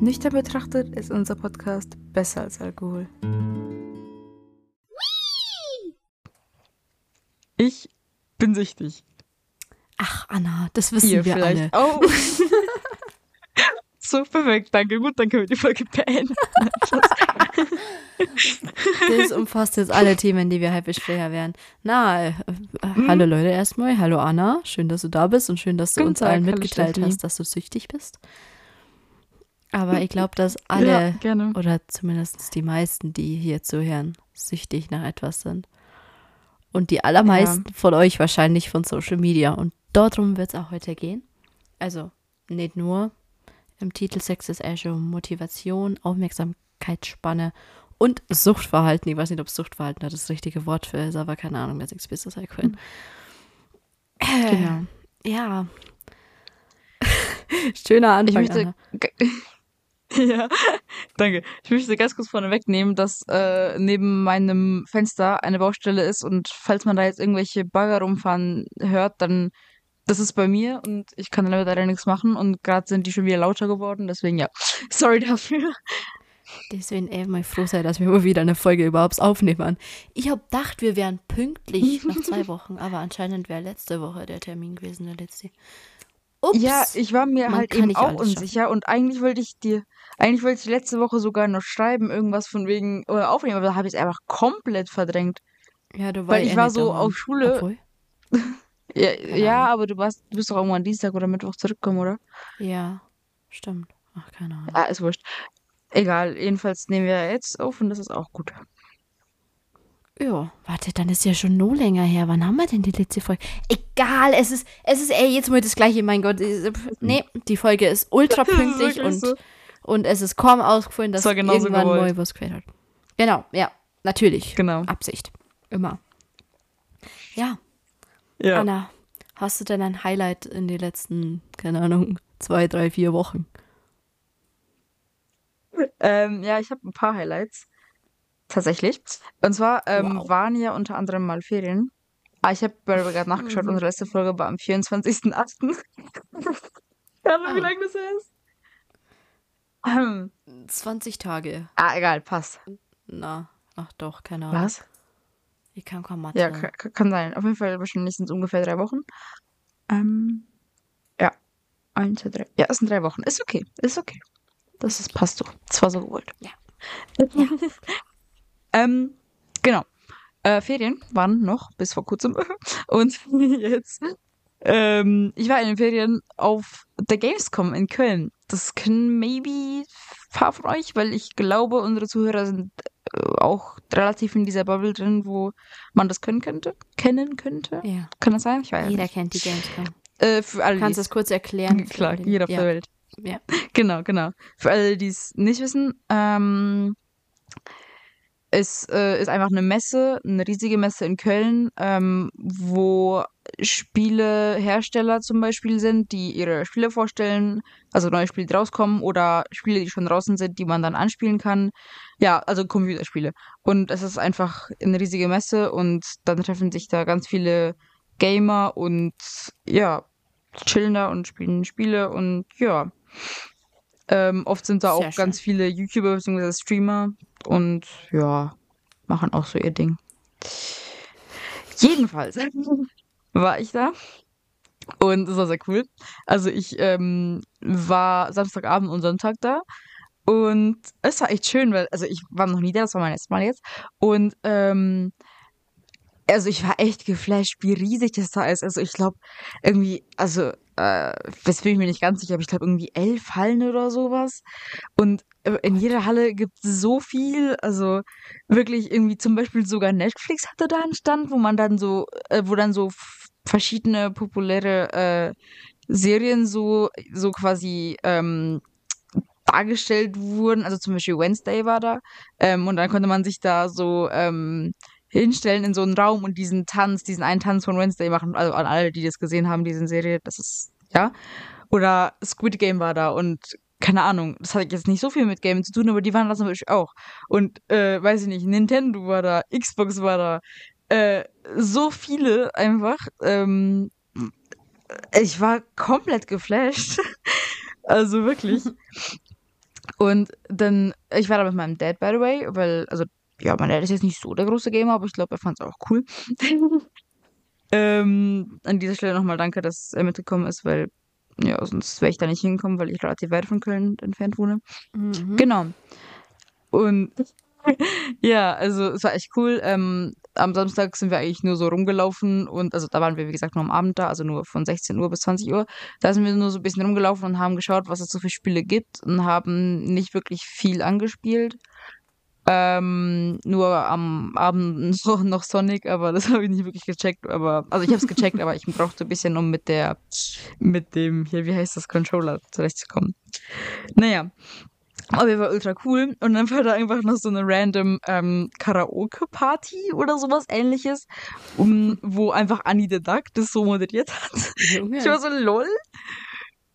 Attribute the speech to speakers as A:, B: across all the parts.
A: Nüchtern betrachtet ist unser Podcast besser als Alkohol.
B: Ich bin süchtig.
A: Ach, Anna, das wissen
B: Ihr
A: wir
B: vielleicht.
A: alle.
B: Oh. so, perfekt. Danke. Gut, dann können wir die Folge beenden.
A: Das umfasst jetzt alle Themen, die wir halt besprechen werden. Na,
B: Mhm.
A: hallo Leute erstmal. Hallo Anna. Schön, dass du da bist und schön, dass du
B: Guten
A: uns
B: Tag,
A: allen mitgeteilt hast, dass du süchtig bist. Aber ich glaube, dass alle,
B: Ja,
A: oder zumindest die meisten, die hier zuhören, süchtig nach etwas sind. Und die allermeisten von euch wahrscheinlich von Social Media. Und darum wird es auch heute gehen. Also nicht nur im Titel Sex ist schon Motivation, Aufmerksamkeitsspanne und Suchtverhalten. Ich weiß nicht, ob Suchtverhalten da das richtige Wort für ist, aber keine Ahnung, wer sich das können.
B: Genau.
A: Ja. Schöner
B: Ich
A: Anfang.
B: möchte.
A: Anna.
B: Ja, danke. Ich möchte ganz kurz vorne wegnehmen, dass äh, neben meinem Fenster eine Baustelle ist und falls man da jetzt irgendwelche Bagger rumfahren hört, dann das ist bei mir und ich kann leider nichts machen und gerade sind die schon wieder lauter geworden, deswegen ja. Sorry dafür.
A: Deswegen ey, mal froh sein, dass wir mal wieder eine Folge überhaupt aufnehmen. Ich hab gedacht, wir wären pünktlich nach zwei Wochen, aber anscheinend wäre letzte Woche der Termin gewesen, der letzte. Ups.
B: Ja, ich war mir halt eben auch unsicher und eigentlich wollte ich dir, eigentlich wollte ich letzte Woche sogar noch schreiben, irgendwas von wegen oder aufnehmen, aber da habe ich es einfach komplett verdrängt.
A: ja, du
B: weil
A: warst
B: ich
A: eh
B: war so auf Schule. Ja, ja, aber du warst, du bist doch irgendwann Dienstag oder Mittwoch zurückgekommen, oder?
A: ja, stimmt. Ach, keine Ahnung.
B: Ah, ist wurscht. Egal, jedenfalls nehmen wir jetzt auf und das ist auch gut.
A: Ja, warte, dann ist ja schon no länger her. Wann haben wir denn die letzte Folge? Egal, es ist, es ist, ey, jetzt mal das gleiche, mein Gott. es- Nee, die Folge ist ultra pünktlich und,
B: so.
A: und es ist kaum ausgefallen, dass
B: Das war genauso
A: irgendwann
B: gewollt.
A: mal was gefällt hat. Genau, ja, natürlich.
B: Genau.
A: Absicht. Immer. Ja,
B: Ja.
A: Anna, hast du denn ein Highlight in den letzten, keine Ahnung, zwei, drei, vier Wochen?
B: Ähm, ja, ich habe ein paar Highlights. Tatsächlich. Und zwar ähm,
A: Wow.
B: waren ja unter anderem mal Ferien. Ah, ich habe gerade nachgeschaut,
A: Mhm.
B: unsere letzte Folge war am 24.08. Keine Ahnung, wie
A: Ah.
B: lange das ist. Ähm,
A: 20 Tage.
B: ah, egal, passt.
A: Na, ach doch, keine Ahnung.
B: Was?
A: Ich kann kaum Mathe.
B: Ja, kann, kann sein. Auf jeden Fall wahrscheinlich sind es ungefähr drei Wochen. Ähm, ja. Eins, zwei, drei. Ja, es sind drei Wochen. Ist okay. Ist okay. Das ist, passt so. Das war so gewollt.
A: Ja.
B: ähm, genau. Äh, Ferien waren noch bis vor kurzem. Und jetzt. Ähm, ich war in den Ferien auf der Gamescom in Köln. Das können maybe ein paar von euch, weil ich glaube, unsere Zuhörer sind äh, auch relativ in dieser Bubble drin, wo man das können könnte, kennen könnte.
A: Ja.
B: Kann das sein? Ich weiß
A: Jeder
B: nicht.
A: kennt die Gamescom.
B: Äh, für alle,
A: Kannst du es kurz erklären?
B: Klar, jeder auf
A: ja.
B: der Welt.
A: Ja.
B: Genau, genau. Für alle, die es nicht wissen, ähm, es äh, ist einfach eine Messe, eine riesige Messe in Köln, ähm, wo Spielehersteller zum Beispiel sind, die ihre Spiele vorstellen, also neue Spiele, die rauskommen oder Spiele, die schon draußen sind, die man dann anspielen kann. Ja, also Computerspiele. Und es ist einfach eine riesige Messe und dann treffen sich da ganz viele Gamer und ja, chillen da und spielen Spiele und ja. Ähm, oft sind da
A: Sehr
B: auch ganz viele YouTuber bzw. Streamer und ja, machen auch so ihr Ding. Jedenfalls war ich da und es war sehr cool. Also ich ähm, war Samstagabend und Sonntag da und es war echt schön, weil, also ich war noch nie da, das war mein erstes Mal jetzt und ähm, also ich war echt geflasht, wie riesig das da ist. Also ich glaube irgendwie, also äh, das bin ich mir nicht ganz sicher, aber ich glaube irgendwie elf Hallen oder sowas. Und äh, in jeder Halle gibt es so viel. Also wirklich irgendwie zum Beispiel sogar Netflix hatte da einen Stand, wo man dann so, äh, wo dann so verschiedene populäre äh, Serien so, so quasi ähm, dargestellt wurden. Also zum Beispiel Wednesday war da. Ähm, und dann konnte man sich da so ähm, hinstellen in so einen Raum und diesen Tanz, diesen einen Tanz von Wednesday machen. Also an alle, die das gesehen haben, diese Serie, das ist, ja. Oder Squid Game war da und keine Ahnung, das hat jetzt nicht so viel mit Gaming zu tun, aber die waren da zum Beispiel auch. Und, äh, weiß ich nicht, Nintendo war da, Xbox war da, äh, so viele einfach. Ähm, ich war komplett geflasht. Also wirklich. Und dann, ich war da mit meinem Dad, by the way, weil, also, ja, mein Dad ist jetzt nicht so der große Gamer, aber ich glaube, er fand es auch cool. ähm, an dieser Stelle nochmal danke, dass er mitgekommen ist, weil, ja, sonst wäre ich da nicht hingekommen, weil ich relativ weit von Köln entfernt wohne. Mhm. Genau. Und ja, also es war echt cool. Ähm, am Samstag sind wir eigentlich nur so rumgelaufen und also da waren wir, wie gesagt, nur am Abend da, also nur von 16 Uhr bis 20 Uhr. Da sind wir nur so ein bisschen rumgelaufen und haben geschaut, was es so für Spiele gibt und haben nicht wirklich viel angespielt. Ähm, nur am Abend so noch Sonic, aber das habe ich nicht wirklich gecheckt. Aber also ich habe es gecheckt, aber ich brauchte ein bisschen, um mit der, mit dem hier, wie heißt das Controller zurechtzukommen. Naja, aber er war ultra cool. Und dann war da einfach noch so eine random ähm, Karaoke-Party oder sowas ähnliches, um, wo einfach Annie the Duck das so moderiert hat. Junge. Ich war so lol.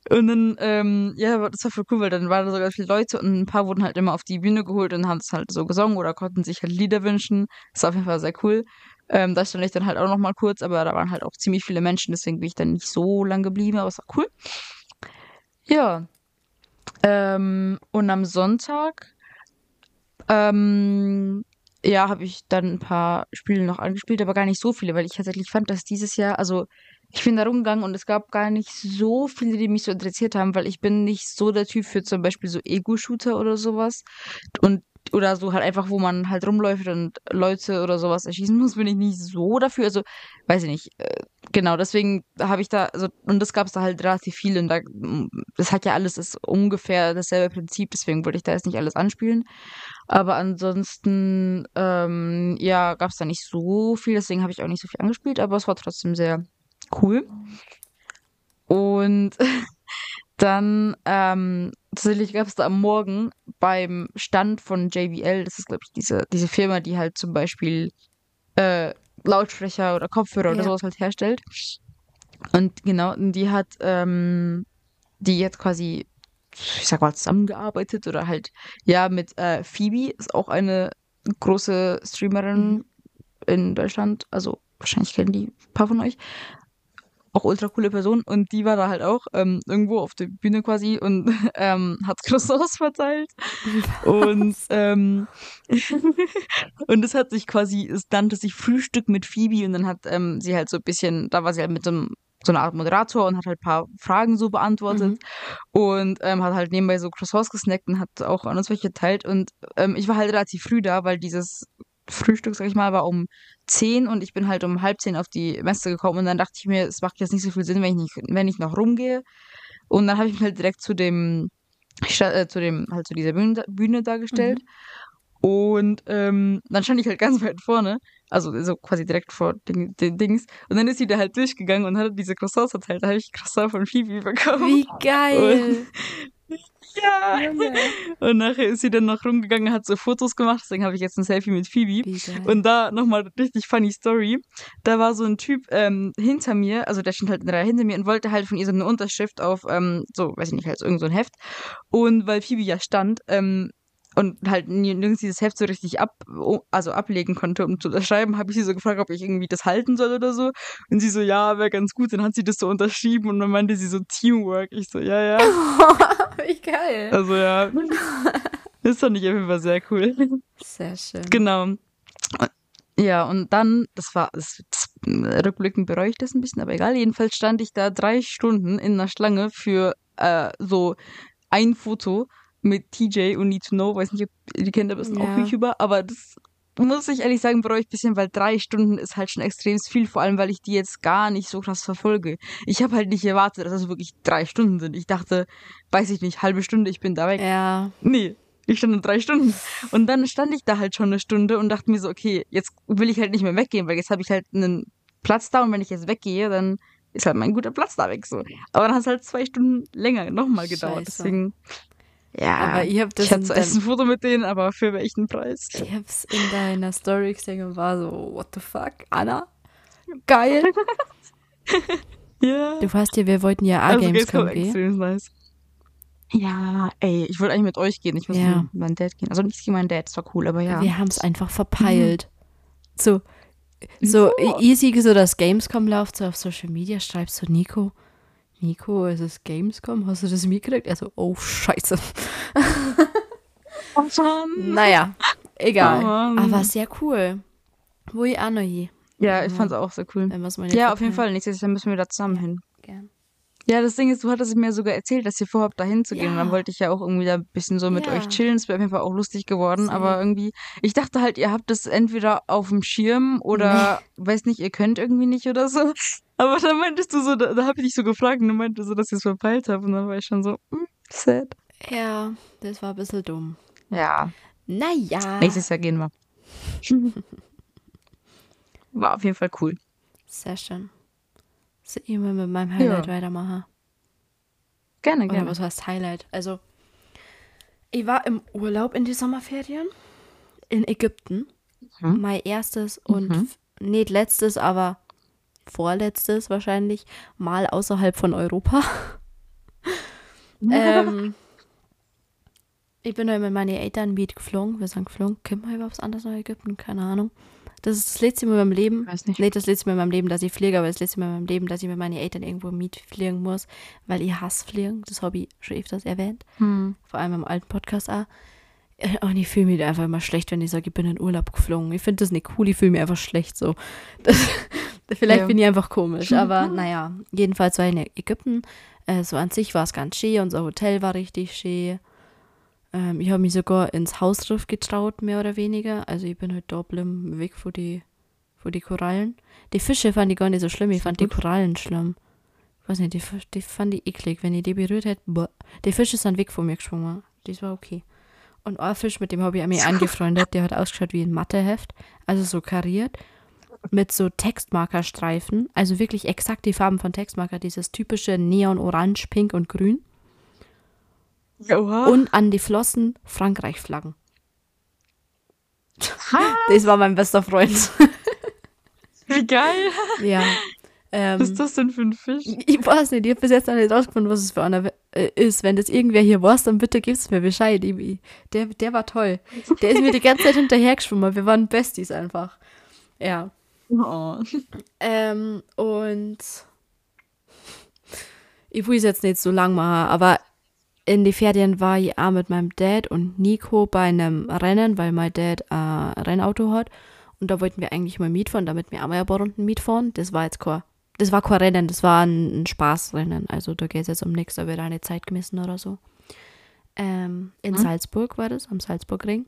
B: Und dann, ähm, ja, das war voll cool, weil dann waren da sogar viele Leute und ein paar wurden halt immer auf die Bühne geholt und haben es halt so gesungen oder konnten sich halt Lieder wünschen. Das war auf jeden Fall sehr cool. Ähm, da stand ich dann halt auch noch mal kurz, aber da waren halt auch ziemlich viele Menschen, deswegen bin ich dann nicht so lang geblieben, aber es war cool. Ja, ähm, und am Sonntag, ähm, ja, habe ich dann ein paar Spiele noch angespielt, aber gar nicht so viele, weil ich tatsächlich fand, dass dieses Jahr, also ich bin da rumgegangen und es gab gar nicht so viele, die mich so interessiert haben, weil ich bin nicht so der Typ für zum Beispiel so Ego-Shooter oder sowas. Und oder so halt einfach, wo man halt rumläuft und Leute oder sowas erschießen muss, bin ich nicht so dafür. Also, weiß ich nicht. Äh, genau, deswegen habe ich da, also, und das gab es da halt relativ viel und da, das hat ja alles ist ungefähr dasselbe Prinzip, deswegen wollte ich da jetzt nicht alles anspielen. Aber ansonsten, ähm, ja, gab es da nicht so viel, deswegen habe ich auch nicht so viel angespielt, aber es war trotzdem sehr cool. Und Dann ähm, tatsächlich gab es da am Morgen beim Stand von JBL, das ist glaube ich diese, diese Firma, die halt zum Beispiel äh, Lautsprecher oder Kopfhörer ja. oder sowas halt herstellt. Und genau, die hat ähm, die jetzt quasi, ich sag mal, zusammengearbeitet oder halt, ja, mit äh, Phoebe, ist auch eine große Streamerin mhm. in Deutschland. Also wahrscheinlich kennen die ein paar von euch auch ultra coole Person und die war da halt auch ähm, irgendwo auf der Bühne quasi und ähm, hat Croissants verteilt und ähm, und es hat sich quasi, es nannte sich Frühstück mit Phoebe und dann hat ähm, sie halt so ein bisschen, da war sie halt mit so einem so eine Art Moderator und hat halt ein paar Fragen so beantwortet mhm. und ähm, hat halt nebenbei so Croissants gesnackt und hat auch an uns welche geteilt und ähm, ich war halt relativ früh da, weil dieses Frühstück, sag ich mal, war um 10 und ich bin halt um halb zehn auf die Messe gekommen und dann dachte ich mir, es macht jetzt nicht so viel Sinn, wenn ich, nicht, wenn ich noch rumgehe. Und dann habe ich mich halt direkt zu dem, äh, zu dem, halt zu dieser Bühne, Bühne dargestellt. Mhm. Und ähm, dann stand ich halt ganz weit vorne, also so quasi direkt vor den, den Dings. Und dann ist sie da halt durchgegangen und hat diese Croissants erzählt. Da habe ich Croissant von Phoebe bekommen.
A: Wie geil!
B: Ja. Und nachher ist sie dann noch rumgegangen, hat so Fotos gemacht, deswegen habe ich jetzt ein Selfie mit Phoebe. Und da nochmal richtig funny Story. Da war so ein Typ ähm, hinter mir, also der stand halt in der Reihe hinter mir und wollte halt von ihr so eine Unterschrift auf, ähm, so, weiß ich nicht, halt so irgend so ein Heft. Und weil Phoebe ja stand, ähm, und halt nirgends dieses Heft so richtig ab, also ablegen konnte, um zu unterschreiben, habe ich sie so gefragt, ob ich irgendwie das halten soll oder so. Und sie so, ja, wäre ganz gut. Dann hat sie das so unterschrieben und dann meinte sie so Teamwork. Ich so, ja, ja.
A: Wie geil.
B: Also ja. Das fand ich auf jeden Fall sehr cool.
A: Sehr schön.
B: Genau. Ja, und dann, das war, das, das, rückblickend bereue ich das ein bisschen, aber egal. Jedenfalls stand ich da drei Stunden in einer Schlange für äh, so ein Foto mit TJ und Need to Know. Weiß nicht, ob die kennt, aber ist ja. auch YouTuber. Aber das muss ich ehrlich sagen, bereue ich ein bisschen, weil drei Stunden ist halt schon extrem viel, vor allem weil ich die jetzt gar nicht so krass verfolge. Ich habe halt nicht erwartet, dass es wirklich drei Stunden sind. Ich dachte, weiß ich nicht, halbe Stunde, ich bin da weg.
A: Ja.
B: Nee, ich stand in drei Stunden. Und dann stand ich da halt schon eine Stunde und dachte mir so, okay, jetzt will ich halt nicht mehr weggehen, weil jetzt habe ich halt einen Platz da und wenn ich jetzt weggehe, dann ist halt mein guter Platz da weg so. Aber dann hat es halt zwei Stunden länger nochmal gedauert. Scheiße. Deswegen ja,
A: aber ihr habt das
B: ich hatte ein Foto mit denen, aber für welchen Preis?
A: Ich hab's in deiner Story gesehen und war so, what the fuck, Anna? Geil.
B: ja.
A: Du weißt ja, wir wollten ja A-Games also, gehen. Extrem nice.
B: Ja, ey, ich wollte eigentlich mit euch gehen. Ich muss ja. mit meinem Dad gehen. Also nicht gegen meinen Dad, das war cool, aber ja.
A: Wir haben es einfach verpeilt. Mhm. So, so easy, so das Gamescom läuft so auf Social Media, schreibst du Nico, Nico, es ist Gamescom, hast du das mitgekriegt? Er so, oh, scheiße.
B: Oh Mann.
A: Naja, egal.
B: Oh.
A: Aber sehr cool. Wo ich auch noch hin,
B: Ja, ich fand's auch sehr cool. Ja, auf jeden. Fall. Nächstes Jahr müssen wir da zusammen hin.
A: Gern.
B: Ja, das Ding ist, du hattest mir sogar erzählt, dass ihr vorhabt, da hinzugehen. Und dann
A: Ja.
B: wollte ich ja auch irgendwie da ein bisschen so mit
A: Ja.
B: euch chillen. Es wäre auf jeden Fall auch lustig geworden.
A: Safe.
B: Aber irgendwie, ich dachte halt, ihr habt es entweder auf dem Schirm oder, weiß nicht, ihr könnt irgendwie nicht oder so. Aber dann meintest du so, da, da habe ich dich so gefragt und du meintest so, dass ihr es verpeilt habt. Und dann war ich schon so, hm, sad.
A: Ja, das war ein bisschen dumm.
B: Ja,
A: Naja.
B: nächstes Jahr gehen wir. War auf jeden Fall cool.
A: Sehr schön. Ich will mit meinem Highlight
B: Ja.
A: weitermachen.
B: Gerne,
A: Oder
B: gerne.
A: was heißt Highlight? Also, ich war im Urlaub in die Sommerferien in Ägypten.
B: Mhm.
A: Mein erstes und
B: Mhm.
A: nicht letztes, aber vorletztes wahrscheinlich Mal außerhalb von Europa. ähm, ich bin heute mit meinen Eltern mitgeflogen. Wir sind geflogen. Können wir überhaupt anders nach Ägypten? Keine Ahnung. Das ist das letzte Mal in meinem Leben.
B: Weiß nicht.
A: Nicht das letzte Mal in meinem Leben, dass ich fliege, aber das letzte Mal in meinem Leben, dass ich mit meinen Eltern irgendwo mitfliegen muss, weil ich hasse Fliegen. Das habe ich schon öfters erwähnt.
B: Hm.
A: Vor allem im alten Podcast auch. Äh, Und ich fühle mich einfach immer schlecht, wenn ich sage, ich bin in Urlaub geflogen. Ich finde das nicht cool, ich fühle mich einfach schlecht so. Das, vielleicht
B: Ja.
A: bin ich einfach komisch, aber naja. Jedenfalls war ich in Ägypten. Äh, so an sich war es ganz schön, unser Hotel war richtig schön. Ähm, ich habe mich sogar ins Hausriff getraut, mehr oder weniger. Also ich bin halt da geblieben, weg von die, von die Korallen. Die Fische fand ich gar nicht so schlimm, ich fand die Korallen schlimm. Ich weiß nicht, die, die fand ich eklig. Wenn ich die berührt hätte, boah. die Fische sind weg von mir geschwommen. Das war okay. Und ein Fisch, mit dem habe ich mich angefreundet, der hat ausgeschaut wie ein Matheheft, also so kariert, mit so Textmarkerstreifen, also wirklich exakt die Farben von Textmarker, dieses typische Neon, Orange, Pink und Grün.
B: Oha.
A: Und an die Flossen Frankreich-Flaggen. Das war mein bester Freund.
B: Wie geil.
A: ja. Ähm,
B: Was ist das denn für ein Fisch?
A: Ich weiß nicht, ich habe bis jetzt noch nicht rausgefunden, was es für einer äh, ist. Wenn das irgendwer hier weiß, dann bitte gib's mir Bescheid. Ich- der, der war toll. Der ist mir die ganze Zeit hinterhergeschwommen. Wir waren Besties einfach. Ja.
B: Oh.
A: Ähm, und ich will es jetzt nicht so lang machen, aber in die Ferien war ich auch mit meinem Dad und Nico bei einem Rennen, weil mein Dad ein Rennauto hat. Und da wollten wir eigentlich mal mitfahren, damit wir auch mal ein paar Runden mitfahren. Das war jetzt kein, das war kein Rennen, das war ein, ein Spaßrennen. Also da geht es jetzt um nichts, da wird nicht Zeit gemessen oder so. Ähm, in
B: Mhm.
A: Salzburg war das, am Salzburgring.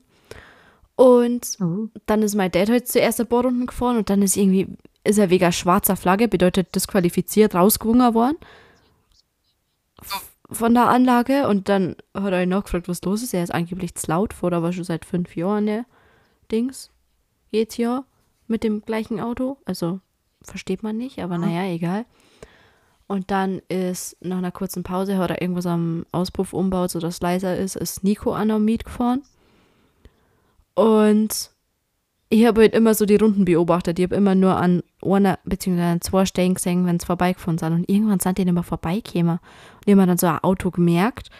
A: Und
B: Oh.
A: dann ist mein Dad heute zuerst ein paar Runden gefahren und dann ist irgendwie, ist er wegen schwarzer Flagge, bedeutet disqualifiziert, rausgewungen worden. Von der Anlage und dann hat er ihn noch gefragt, was los ist. Er ist angeblich zu laut, vor aber schon seit fünf Jahren, ne? Dings. Geht's ja mit dem gleichen Auto. Also versteht man nicht, aber naja, egal. Und dann ist nach einer kurzen Pause, hat er irgendwas am Auspuff umbaut, sodass es leiser ist, ist Nico an der Miet gefahren. Und ich habe halt immer so die Runden beobachtet. Ich habe immer nur an einer, beziehungsweise an zwei Stellen gesehen, wenn es vorbeigefahren sind. Und irgendwann sind die nicht mehr vorbeigekommen. Und ich habe dann so ein Auto gemerkt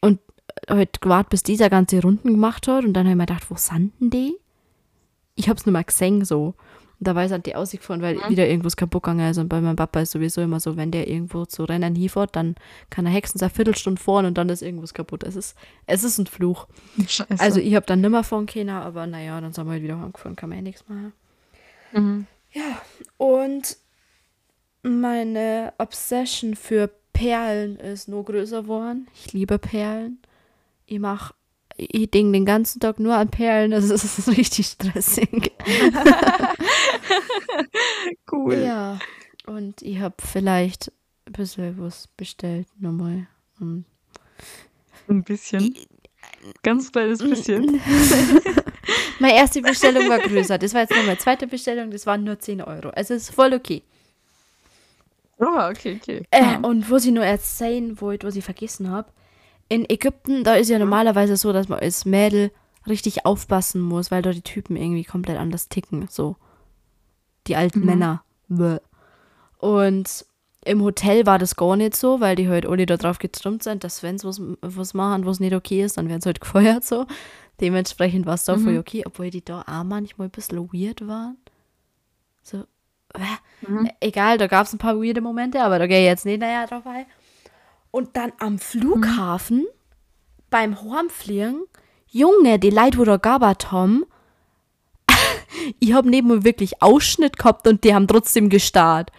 A: und halt gewartet, bis dieser ganze Runden gemacht hat. Und dann habe ich mir gedacht, wo sind denn die? Ich habe es nur mal gesehen so. Und dabei sind die ausgefahren, weil wieder irgendwas kaputt gegangen ist. Und bei meinem Papa ist sowieso immer so, wenn der irgendwo zu Rennen hinfährt, dann kann er hexen eine Viertelstunde fahren und dann ist irgendwas kaputt. Es ist, es ist ein Fluch.
B: Scheiße.
A: Also ich habe dann nimmer fahren können, aber naja, dann sind wir halt wieder heimgefahren, kann man ja nichts machen.
B: Mhm.
A: Ja, und meine Obsession für Perlen ist nur größer geworden. Ich liebe Perlen. Ich mache, ich denke den ganzen Tag nur an Perlen, das ist, das ist richtig stressig.
B: cool.
A: Ja, und ich habe vielleicht ein bisschen was bestellt nochmal. Und
B: Ein bisschen. Ganz kleines bisschen.
A: Meine erste Bestellung war größer. Das war jetzt noch meine zweite Bestellung, das waren nur 10 Euro. Also es ist voll okay.
B: Oh, okay, okay.
A: Äh, und was ich nur erzählen wollte, was ich vergessen habe. In Ägypten, da ist ja normalerweise so, dass man als Mädel richtig aufpassen muss, weil da die Typen irgendwie komplett anders ticken. So. Die alten
B: Mhm.
A: Männer. Bäh. Und im Hotel war das gar nicht so, weil die halt alle da drauf getrimmt sind, dass wenn sie was, was machen, was nicht okay ist, dann werden sie halt gefeuert so. Dementsprechend war es da voll
B: Mhm.
A: okay, obwohl die da auch manchmal ein bisschen weird waren. So, äh, mhm. egal, da gab es ein paar weirde Momente, aber da gehe ich jetzt nicht näher drauf ein. Und dann am Flughafen, mhm. beim Hornfliegen, Junge, die Leute, wo da gabert haben, ich habe neben mir wirklich Ausschnitt gehabt und die haben trotzdem gestarrt.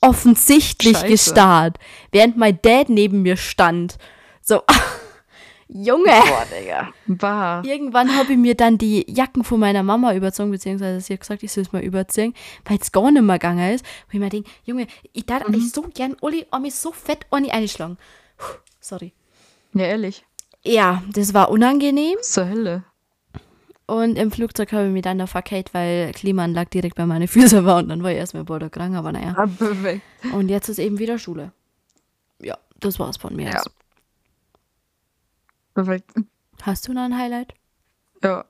A: Offensichtlich Scheiße. gestarrt. Während mein Dad neben mir stand. So, Junge! Boah, Digga. Bah. Irgendwann habe ich mir dann die Jacken von meiner Mama überzogen, beziehungsweise sie hat gesagt, ich soll es mal überziehen, weil es gar nicht mehr gegangen ist. Wo ich mir denke, Junge, ich darf mhm. so gern Uli mich so fett ohne einschlagen. Sorry.
B: Ja, ehrlich.
A: Ja, das war unangenehm.
B: Zur Hölle.
A: Und im Flugzeug habe ich mich dann noch verkehrt, weil Klimaanlage direkt bei meinen Füßen war und dann war ich erstmal krank, aber naja. Ah, perfekt. Und jetzt ist eben wieder Schule. Ja, das war's von mir. Ja.
B: Perfekt.
A: Hast du noch ein Highlight?
B: Ja.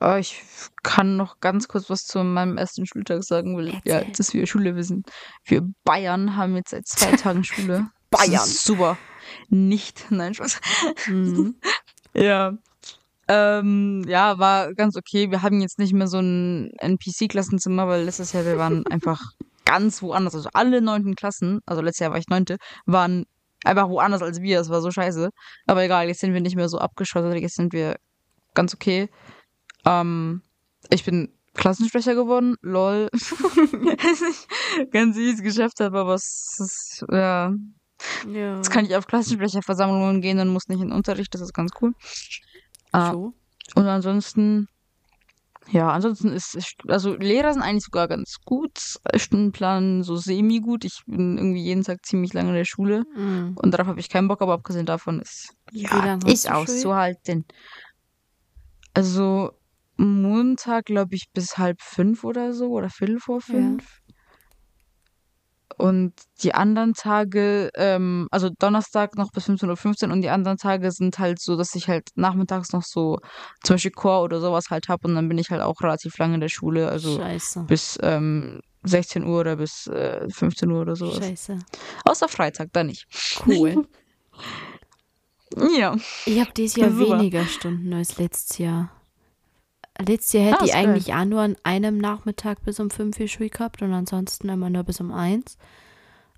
B: Oh, ich kann noch ganz kurz was zu meinem ersten Schultag sagen, weil Erzähl. ja, dass wir Schule wissen. Wir Bayern haben jetzt seit zwei Tagen Schule.
A: Bayern.
B: super. Nicht, nein, Spaß. Mhm. ja. Ähm, ja, war ganz okay. Wir haben jetzt nicht mehr so ein NPC-Klassenzimmer, weil letztes Jahr wir waren einfach ganz woanders. Also alle neunten Klassen, also letztes Jahr war ich neunte, waren einfach woanders als wir. Es war so scheiße. Aber egal, jetzt sind wir nicht mehr so abgeschottet. Jetzt sind wir ganz okay. Ähm, ich bin Klassensprecher geworden. Lol. ganz süß geschafft habe, aber es ist, ja. ja. Jetzt kann ich auf Klassensprecherversammlungen gehen und muss nicht in den Unterricht. Das ist ganz cool. Ah, so. Und ansonsten ja, ansonsten ist, also Lehrer sind eigentlich sogar ganz gut, Stundenplan so semi-gut. Ich bin irgendwie jeden Tag ziemlich lange in der Schule mm. und darauf habe ich keinen Bock, aber abgesehen davon ist, ja, ist auszuhalten. Also Montag, glaube ich, bis halb fünf oder so oder viertel vor fünf. Ja. Und die anderen Tage, ähm, also Donnerstag noch bis 15.15 Uhr und die anderen Tage sind halt so, dass ich halt nachmittags noch so zum Beispiel Chor oder sowas halt habe und dann bin ich halt auch relativ lange in der Schule, also Scheiße. bis ähm, 16 Uhr oder bis äh, 15 Uhr oder sowas. Scheiße. Außer Freitag, da nicht.
A: Cool.
B: ja.
A: Ich habe dieses Jahr Super. weniger Stunden als letztes Jahr. Letztes Jahr hätte ich eigentlich auch nur an einem Nachmittag bis um 5 Uhr Schule gehabt und ansonsten immer nur bis um 1.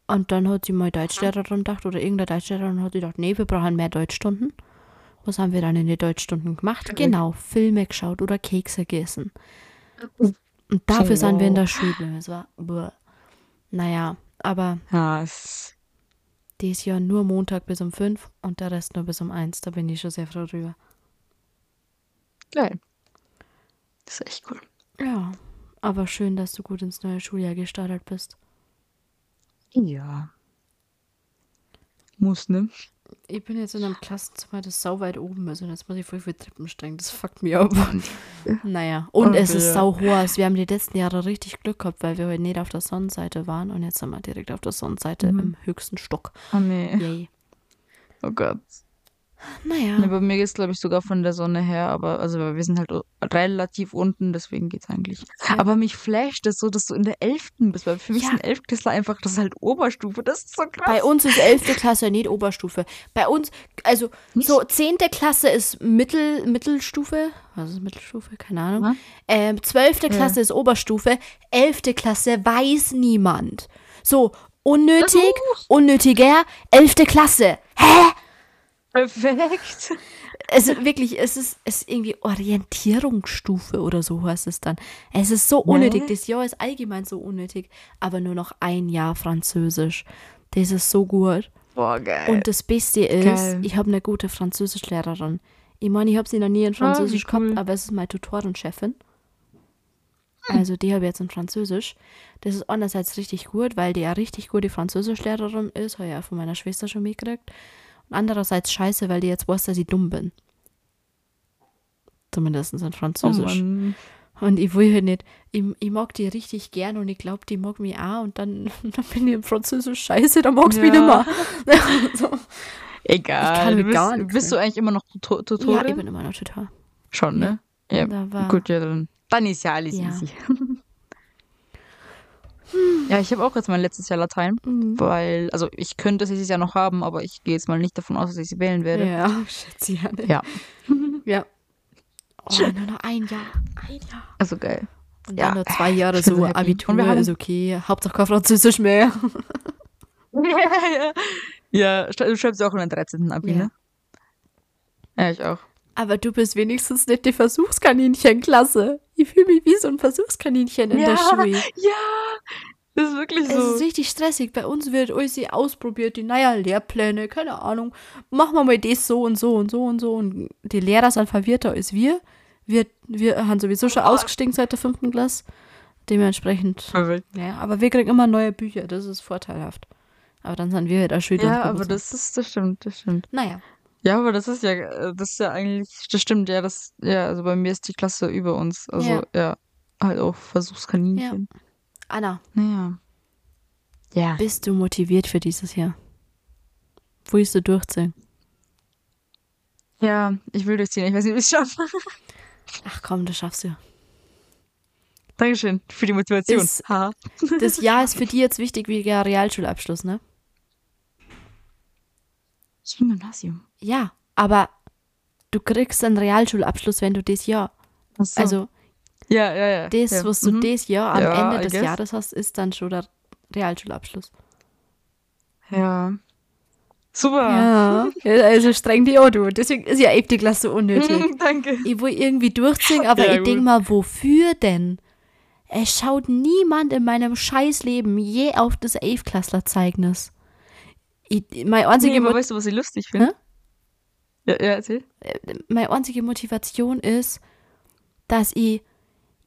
A: Und dann hat sie mal Deutschlehrerin gedacht oder irgendeine Deutschlehrerin hat gedacht, nee, wir brauchen mehr Deutschstunden. Was haben wir dann in den Deutschstunden gemacht? Okay. Genau, Filme geschaut oder Kekse gegessen. Und dafür oh. sind wir in der Schule. Es war, boah. naja, aber
B: ja,
A: dieses Jahr nur Montag bis um 5 und der Rest nur bis um 1. Da bin ich schon sehr froh drüber.
B: Geil. Das ist echt cool.
A: Ja, aber schön, dass du gut ins neue Schuljahr gestartet bist.
B: Ja. Muss, ne?
A: Ich bin jetzt in einem Klassenzimmer, das sau weit oben ist und jetzt muss ich voll viele Treppen steigen. Das fuckt mir ab. naja, und okay, es ist sau hoch. Also wir haben die letzten Jahre richtig Glück gehabt, weil wir heute nicht auf der Sonnenseite waren und jetzt sind wir direkt auf der Sonnenseite mhm. im höchsten Stock.
B: Oh nee. Yay. Oh Gott.
A: Naja.
B: Ne, bei mir geht es, glaube ich, sogar von der Sonne her, aber also wir sind halt relativ unten, deswegen geht es eigentlich. Ja. Aber mich flasht es so, dass du in der 11. bist, weil für mich ja. sind 11. Klasse einfach, das ist halt Oberstufe, das ist so krass.
A: Bei uns ist 11. Klasse nicht Oberstufe. Bei uns, also nicht? so 10. Klasse ist Mittel, Mittelstufe, was ist Mittelstufe? Keine Ahnung. Ja. Ähm, 12. Klasse ist Oberstufe, 11. Klasse weiß niemand. So, unnötig, unnötiger, 11. Klasse. Hä?
B: Perfekt.
A: Es ist wirklich, es ist, es ist irgendwie Orientierungsstufe oder so heißt es dann. Es ist so unnötig. Nee. Das Jahr ist allgemein so unnötig. Aber nur noch ein Jahr Französisch. Das ist so gut.
B: Boah, geil.
A: Und das Beste ist, geil. ich habe eine gute Französischlehrerin. Ich meine, ich habe sie noch nie in ah, Französisch cool. gehabt, aber es ist meine Tutorenchefin. Hm. Also die habe ich jetzt in Französisch. Das ist einerseits richtig gut, weil die ja richtig gute Französischlehrerin ist. Habe ich ja von meiner Schwester schon mitgekriegt. Und andererseits scheiße, weil die jetzt weiß, dass ich dumm bin. Zumindest in Französisch. Oh und ich will halt nicht, ich, ich, mag die richtig gern und ich glaube, die mag mich auch und dann, dann bin ich im Französisch scheiße, dann magst du ja. mich nicht mehr.
B: so. Egal. Du bist, gar bist du eigentlich immer noch Tutorin?
A: Ja, ich bin immer noch Tutor.
B: Schon, ne? Ja. ja. Gut, ja, dann, dann ist ja alles ja. easy. Ja, ich habe auch jetzt mein letztes Jahr Latein, mhm. weil, also ich könnte es dieses Jahr noch haben, aber ich gehe jetzt mal nicht davon aus, dass ich sie wählen werde.
A: Ja, schätze ich ja.
B: Ja.
A: ja. Oh, nur noch ein Jahr. Ein Jahr.
B: Also geil.
A: Und
B: Ja,
A: dann nur zwei Jahre so
B: happy.
A: Abitur
B: Und wir haben-
A: ist okay. Hauptsache kein Französisch mehr.
B: ja, ja. Ja, du schreibst ja auch in der 13. Abi,
A: Ja.
B: ne? Ja, ich auch.
A: Aber du bist wenigstens nicht die Versuchskaninchenklasse. Ich fühle mich wie so ein Versuchskaninchen in der
B: Ja.
A: Schule.
B: Ja, das ist wirklich
A: Es
B: so.
A: ist richtig stressig. Bei uns wird alles ausprobiert, die naja Lehrpläne, keine Ahnung. Machen wir mal das so und so und so und so. Und die Lehrer sind verwirrter als wir. Wir, wir haben sowieso schon ausgestiegen seit der fünften Klasse. Dementsprechend,
B: Verrückt.
A: ja. Aber wir kriegen immer neue Bücher, das ist vorteilhaft. Aber dann sind wir halt erschüttert.
B: Ja, aber das ist, das stimmt, das stimmt.
A: Naja,
B: Ja, aber das ist ja, äh, das ist ja eigentlich, das stimmt, ja, das, ja, also bei mir ist die Klasse über uns. Also,
A: Ja.
B: ja, halt auch Versuchskaninchen.
A: Anna,
B: Naja. Ja.
A: bist du motiviert für dieses Jahr? Willst du durchziehen?
B: Ja, ich will durchziehen. Ich weiß nicht, ob ich es schaffe.
A: Ach komm, das schaffst du.
B: Dankeschön für die Motivation.
A: Ist-. Das Jahr ist für dich jetzt wichtig wie der Realschulabschluss, ne?
B: Ich bin Gymnasium.
A: Ja, aber du kriegst einen Realschulabschluss, wenn du das Jahr,
B: so.
A: also
B: ja, ja, ja.
A: das,
B: ja.
A: was du
B: mhm.
A: das Jahr am
B: Ja,
A: Ende des. Jahres hast, ist dann schon der Realschulabschluss.
B: Ja. Super.
A: Ja, also streng die auch du. Deswegen ist ja eben die Klasse unnötig.
B: Danke.
A: ich will irgendwie durchziehen, aber
B: Ja,
A: ich denke mal, wofür denn? Es schaut niemand in meinem Scheißleben je auf das Elfklässler-Zeugnis. Ich, meine, einzige
B: Nee, aber
A: Mo
B: weißt du, was ich lustig finde? Ja, ja, erzähl.
A: meine einzige Motivation ist, dass ich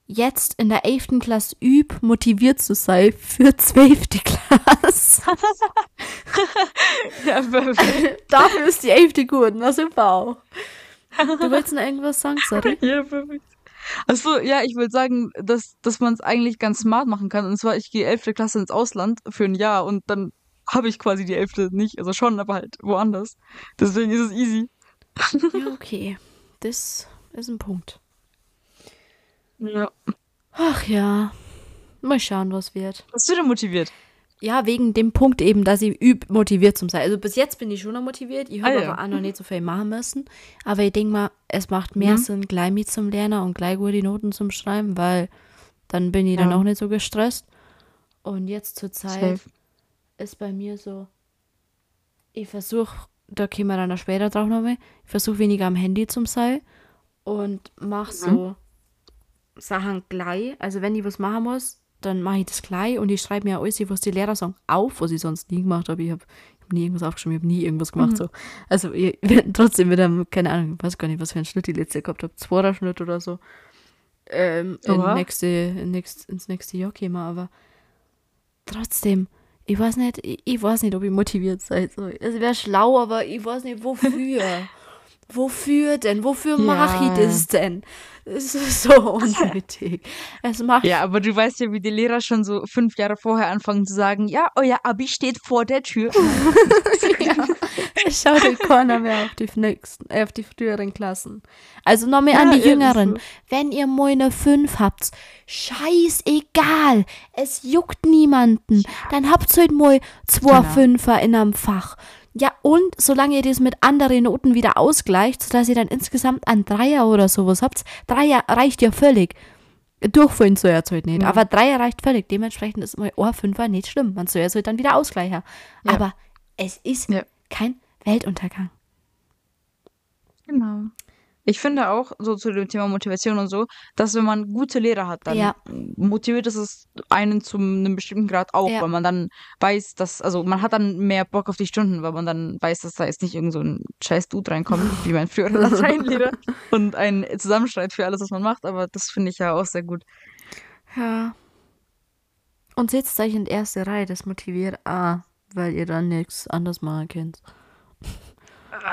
A: jetzt in der 11. Klasse üb, motiviert zu sein für 12. Klasse.
B: Ja, perfekt.
A: Dafür ist die 11. gut. Na super auch. Du willst noch irgendwas sagen, sorry?
B: ja, perfekt. Achso, ja, ich würde sagen, dass, dass man es eigentlich ganz smart machen kann. Und zwar, ich gehe 11. Klasse ins Ausland für ein Jahr und dann habe ich quasi die 11. nicht. Also schon, aber halt woanders. Deswegen ist es easy.
A: Ja, okay. Das ist ein Punkt.
B: Ja.
A: Ach ja. Mal schauen, was wird.
B: Bist du denn motiviert?
A: Ja, wegen dem Punkt eben, dass ich üb, motiviert zum sein. Also bis jetzt bin ich schon noch motiviert. Ich habe
B: Ah, ja.
A: aber auch noch nicht so viel machen müssen. Aber ich denke mal, es macht mehr
B: Mhm.
A: Sinn, gleich mit zum Lernen und gleich gute Noten zum Schreiben, weil dann bin ich dann
B: Ja.
A: auch nicht so gestresst. Und jetzt zur Zeit
B: Safe.
A: Ist bei mir so, ich versuche, da kommen wir dann auch später drauf nochmal, ich versuche weniger am Handy zum sein und mache so Sachen gleich. Also wenn ich was machen muss, dann mache ich das gleich und ich schreibe mir alles, was die Lehrer sagen, auf, was ich sonst nie gemacht habe. Ich habe hab nie irgendwas aufgeschrieben, ich habe nie irgendwas gemacht. So. Also ich trotzdem wieder, keine Ahnung, ich weiß gar nicht, was für einen Schnitt ich letzte gehabt habe, zweiter Schnitt oder so. Ähm, in nächste, in nächst, ins nächste Jahr kommen, aber trotzdem, ich weiß nicht, ich, ich weiß nicht, ob ich motiviert seid. So. Es wäre schlau, aber ich weiß nicht, wofür. wofür denn? Wofür mache ich
B: Ja.
A: das denn? Es ist so unnötig. Es macht
B: Ja, aber du weißt ja, wie die Lehrer schon so fünf Jahre vorher anfangen zu sagen, ja, euer Abi steht vor der Tür.
A: ja, es schaut halt keiner mehr auf die nächsten, äh, auf die früheren Klassen. Also noch mehr an
B: Ja,
A: die
B: ja, ist
A: Jüngeren.
B: so.
A: Wenn ihr mal eine 5 habt, scheißegal. Es juckt niemanden. Dann habt ihr halt mal zwei
B: Genau.
A: Fünfer in einem Fach. Ja, und solange ihr das mit anderen Noten wieder ausgleicht, sodass ihr dann insgesamt einen Dreier oder sowas habt, Dreier reicht ja völlig. Durchfallen soll er halt nicht,
B: Mhm.
A: aber Dreier reicht völlig. Dementsprechend ist mal ein Fünfer nicht schlimm. Man soll ja halt dann wieder ausgleichen.
B: Ja.
A: Aber es ist
B: Ja.
A: kein Weltuntergang.
B: Genau. Ich finde auch, so zu dem Thema Motivation und so, dass wenn man gute Lehrer hat, dann
A: Ja.
B: motiviert es es einen zu einem bestimmten Grad auch,
A: Ja.
B: weil man dann weiß, dass, also man hat dann mehr Bock auf die Stunden, weil man dann weiß, dass da jetzt nicht irgend so ein scheiß Dude reinkommt, wie mein früherer Lateinlehrer und ein Zusammenstreit für alles, was man macht, aber das finde ich ja auch sehr gut.
A: Ja. Und setzt euch in erste Reihe, das motiviert A, weil ihr dann nichts anderes machen könnt.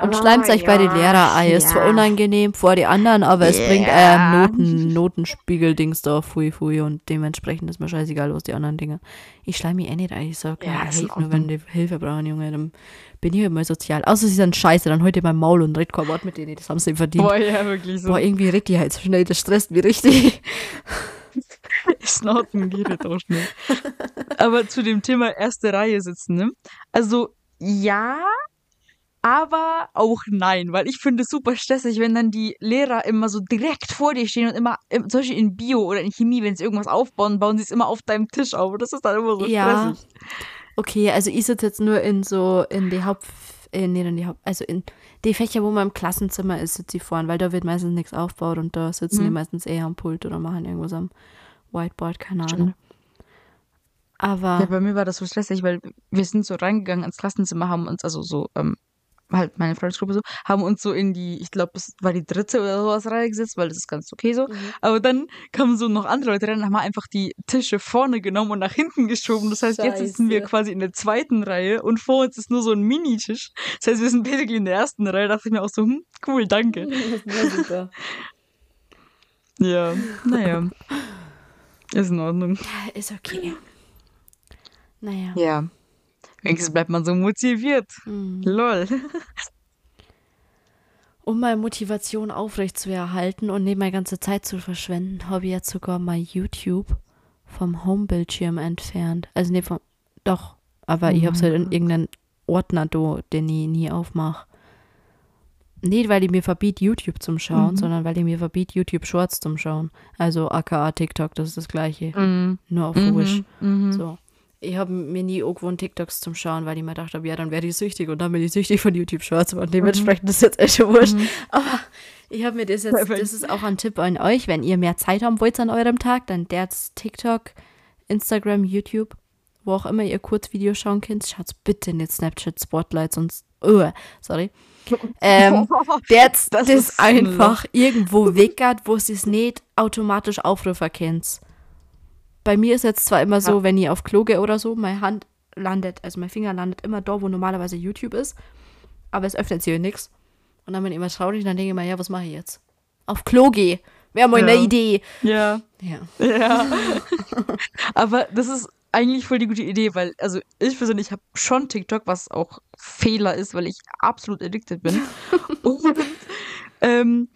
A: Und schleimt euch bei den Lehrer ein. Ist zwar unangenehm vor die anderen, aber es bringt
B: Ja.
A: euer Noten, Notenspiegel-Dings da fui fui und dementsprechend ist mir scheißegal, was die anderen Dinge. Ich schleim mich eh nicht ein. Ich sag,
B: Ja,
A: ja, hilf nur, wenn die Hilfe brauchen, Junge, dann bin ich halt mal sozial. Außer sie sind scheiße, dann heute mein Maul und red kein Wort mit denen, das haben sie verdient.
B: Boah, ja, wirklich so.
A: Boah, irgendwie redet die halt so schnell, das stresst mich richtig.
B: Snorten geht auch schnell. Aber zu dem Thema erste Reihe sitzen, ne? Also, ja, aber auch nein, weil ich finde es super stressig, wenn dann die Lehrer immer so direkt vor dir stehen und immer, zum Beispiel in Bio oder in Chemie, wenn sie irgendwas aufbauen, bauen sie es immer auf deinem Tisch auf. Und das ist dann immer so
A: Ja.
B: stressig.
A: Okay, also ich sitze jetzt nur in so, in die Haupt, äh, nee, in die Haupt, also in die Fächer, wo man im Klassenzimmer ist, sitze ich vorne, weil da wird meistens nichts aufgebaut und da sitzen die
B: Mhm.
A: meistens eher am Pult oder machen irgendwas am Whiteboard, keine
B: Stimmt.
A: Ahnung. Aber,
B: Ja, bei mir war das so stressig, weil wir sind so reingegangen ins Klassenzimmer, haben uns also so, ähm, halt meine Freundesgruppe so, haben uns so in die, ich glaube, es war die dritte oder sowas reingesetzt, weil das ist ganz okay so.
A: Mhm.
B: Aber dann kamen so noch andere Leute rein und haben einfach die Tische vorne genommen und nach hinten geschoben. Das heißt, jetzt sitzen wir
A: Scheiße.
B: quasi in der zweiten Reihe und vor uns ist nur so ein Minitisch. Das heißt, wir sind basically in der ersten Reihe. Da dachte ich mir auch so, hm, cool, danke.
A: Ja.
B: Ja, naja. Ist in Ordnung.
A: Ist okay. Naja.
B: Ja. Wenigstens bleibt man so motiviert.
A: Mhm.
B: Lol.
A: Um meine Motivation aufrechtzuerhalten und nicht meine ganze Zeit zu verschwenden, habe ich jetzt sogar mal YouTube vom Homebildschirm entfernt. Also nicht vom, doch, aber ich habe es halt in irgendeinen Ordner, do, den ich nie aufmache. Nicht, weil ich mir verbiet, YouTube zum Schauen,
B: Mhm.
A: sondern weil ich mir verbiet, YouTube Shorts zum Schauen. Also aka TikTok, das ist das gleiche.
B: Mhm.
A: Nur auf Wish.
B: Mhm.
A: So. Ich habe mir nie irgendwo TikToks zum Schauen, weil ich mir gedacht habe, ja, dann werde ich süchtig und dann bin ich süchtig von YouTube Shorts und dementsprechend ist jetzt echt schon wurscht.
B: Mhm.
A: Aber ich habe mir das jetzt,
B: Perfekt.
A: das ist auch ein Tipp an euch, wenn ihr mehr Zeit haben wollt an eurem Tag, dann der's TikTok, Instagram, YouTube, wo auch immer ihr Kurzvideos schauen könnt, schaut bitte nicht Snapchat Spotlight, sonst, uh, sorry. Ähm, der das,
B: Das
A: einfach irgendwo weggert, wo sie es nicht automatisch aufrufen könnt. Bei mir ist jetzt zwar immer so, wenn ich auf Klo gehe oder so, meine Hand landet, also mein Finger landet immer da, wo normalerweise YouTube ist, aber es öffnet sich nichts. Und dann bin ich immer traurig und dann denke ich mir, ja, was mache ich jetzt? Auf Klo gehe. Wäre mal
B: Ja.
A: eine Idee.
B: Ja.
A: Ja.
B: Ja. Aber das ist eigentlich voll die gute Idee, weil, also ich persönlich habe schon TikTok, was auch Fehler ist, weil ich absolut addicted bin. Und ähm,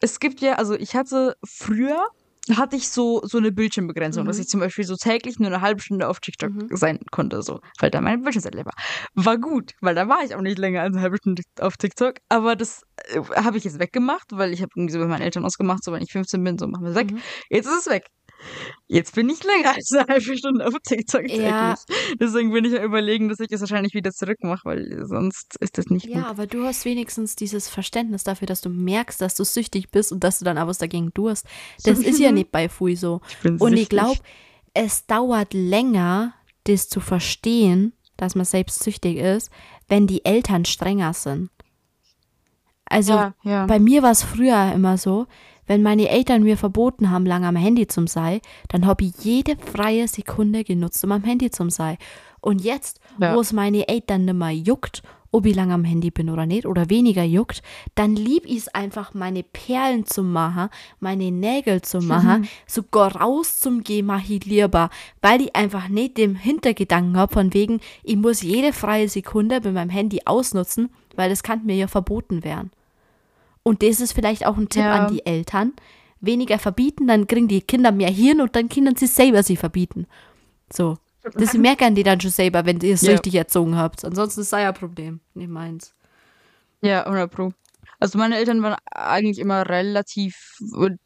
B: es gibt ja, also ich hatte früher hatte ich so, so eine Bildschirmbegrenzung, dass ich zum Beispiel so täglich nur eine halbe Stunde auf TikTok sein konnte, so, weil da meine Bildschirmzeit leer war. War gut, weil da war ich auch nicht länger als eine halbe Stunde auf TikTok, aber das äh, habe ich jetzt weggemacht, weil ich habe irgendwie so bei meinen Eltern ausgemacht, so wenn ich 15 bin, so machen wir es weg. Jetzt ist es weg. Jetzt bin ich länger als eine halbe Stunde auf TikTok täglich.
A: Ja.
B: Deswegen bin ich am überlegen, dass ich es wahrscheinlich wieder zurückmache, weil sonst ist das nicht
A: Ja,
B: gut.
A: aber du hast wenigstens dieses Verständnis dafür, dass du merkst, dass du süchtig bist und dass du dann auch was dagegen tust. Das ist ja nicht bei Fui so.
B: Ich bin
A: Und ich
B: süchtig.
A: glaube, es dauert länger, das zu verstehen, dass man selbst süchtig ist, wenn die Eltern strenger sind. Also
B: Ja, ja.
A: bei mir war es früher immer so, wenn meine Eltern mir verboten haben, lange am Handy zum sei, dann habe ich jede freie Sekunde genutzt, um am Handy zum sei. Und jetzt,
B: Ja.
A: wo es meine Eltern nimmer juckt, ob ich lange am Handy bin oder nicht, oder weniger juckt, dann lieb ich es einfach, meine Perlen zu machen, meine Nägel zu machen, sogar raus zum Gehen mach ich lieber, weil ich einfach nicht den Hintergedanken habe, von wegen, ich muss jede freie Sekunde mit meinem Handy ausnutzen, weil das kann mir ja verboten werden. Und das ist vielleicht auch ein Tipp
B: Ja.
A: an die Eltern. Weniger verbieten, dann kriegen die Kinder mehr Hirn und dann können sie selber sie verbieten. So. Das merken die dann schon selber, wenn ihr es
B: Ja.
A: richtig erzogen habt. Ansonsten ist es ja ein Problem, nicht meins.
B: Ja, 100 Pro. Also meine Eltern waren eigentlich immer relativ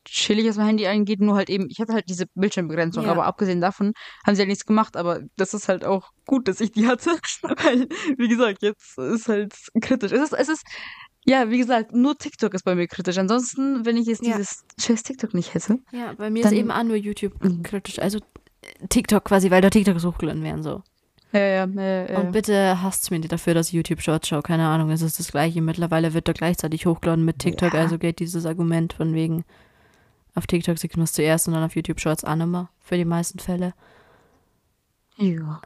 B: chillig, was mein Handy angeht, nur halt eben, ich hatte halt diese Bildschirmbegrenzung,
A: Ja.
B: aber abgesehen davon haben sie halt nichts gemacht, aber das ist halt auch gut, dass ich die hatte, weil, wie gesagt, jetzt ist halt kritisch. Es ist, es ist, ja, wie gesagt, nur TikTok ist bei mir kritisch. Ansonsten, wenn ich jetzt
A: Ja.
B: dieses scheiß TikTok nicht hätte,
A: Ja, bei mir ist eben auch nur YouTube
B: Mhm.
A: kritisch. Also äh, TikTok quasi, weil da TikToks hochgeladen werden so.
B: ja, ja, ja, ja.
A: Und bitte hasst mir nicht dafür, dass ich YouTube Shorts schaue. Keine Ahnung, es ist das gleiche. Mittlerweile wird da gleichzeitig hochgeladen mit TikTok.
B: Ja.
A: Also geht dieses Argument von wegen auf TikTok sieht man es zuerst und dann auf YouTube Shorts auch nimmer. Für die meisten Fälle.
B: ja.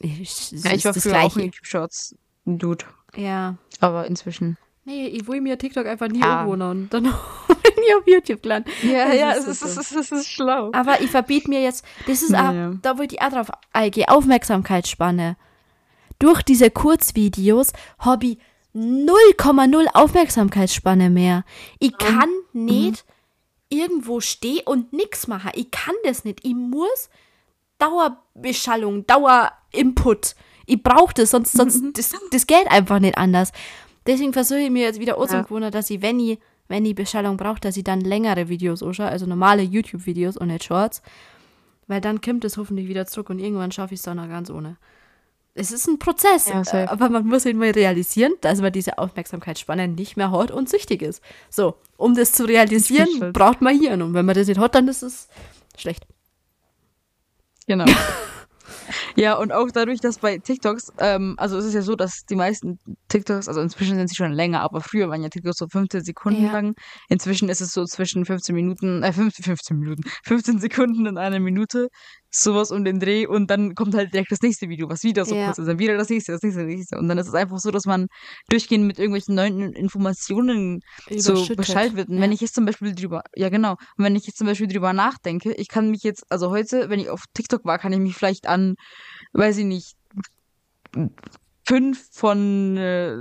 A: Ich, es
B: ja, ich war früher auch
A: gleiche.
B: in YouTube Shorts Dude,
A: Ja.
B: aber inzwischen.
A: Nee, ich will mir TikTok einfach nie
B: Ja.
A: irgendwo und dann bin ich auf YouTube gelandet.
B: Ja,
A: Das
B: ja,
A: ist
B: es ist, es ist, es ist schlau.
A: Aber ich verbiete mir jetzt, das ist
B: Ja,
A: auch, da wollte ich auch drauf eingehen, Aufmerksamkeitsspanne. Durch diese Kurzvideos habe ich 0,0 Aufmerksamkeitsspanne mehr. Ich kann nicht irgendwo stehen und nichts machen. Ich kann das nicht. Ich muss Dauerbeschallung, Dauerinput. Ich brauche das, sonst, sonst das, das geht einfach nicht anders. Deswegen versuche ich mir jetzt wieder ja. dass ich, wenn ich, wenn ich Beschallung brauche, dass ich dann längere Videos anschaue, also normale YouTube-Videos und nicht Shorts. Weil dann kommt es hoffentlich wieder zurück und irgendwann schaffe ich es dann auch ganz ohne. Es ist ein Prozess, ja, aber man muss eben mal realisieren, dass man diese Aufmerksamkeitsspanne nicht mehr hat und süchtig ist. So, um das zu realisieren, braucht man Hirn. Und wenn man das nicht hat, dann ist es schlecht.
B: Genau. Ja, und auch dadurch, dass bei TikToks, ähm, also es ist ja so, dass die meisten TikToks, also inzwischen sind sie schon länger, aber früher waren ja TikToks so 15 Sekunden ja. lang. Inzwischen ist es so zwischen 15 Minuten, äh, 15, 15 Minuten, 15 Sekunden in einer Minute sowas um den Dreh und dann kommt halt direkt das nächste Video, was wieder so ja. kurz ist, dann wieder das nächste, das nächste, das nächste. Und dann ist es einfach so, dass man durchgehend mit irgendwelchen neuen Informationen so Bescheid wird. Und ja. wenn ich jetzt zum Beispiel drüber, ja genau, und wenn ich jetzt zum Beispiel drüber nachdenke, ich kann mich jetzt, also heute, wenn ich auf TikTok war, kann ich mich vielleicht an, weiß ich nicht, fünf von, äh,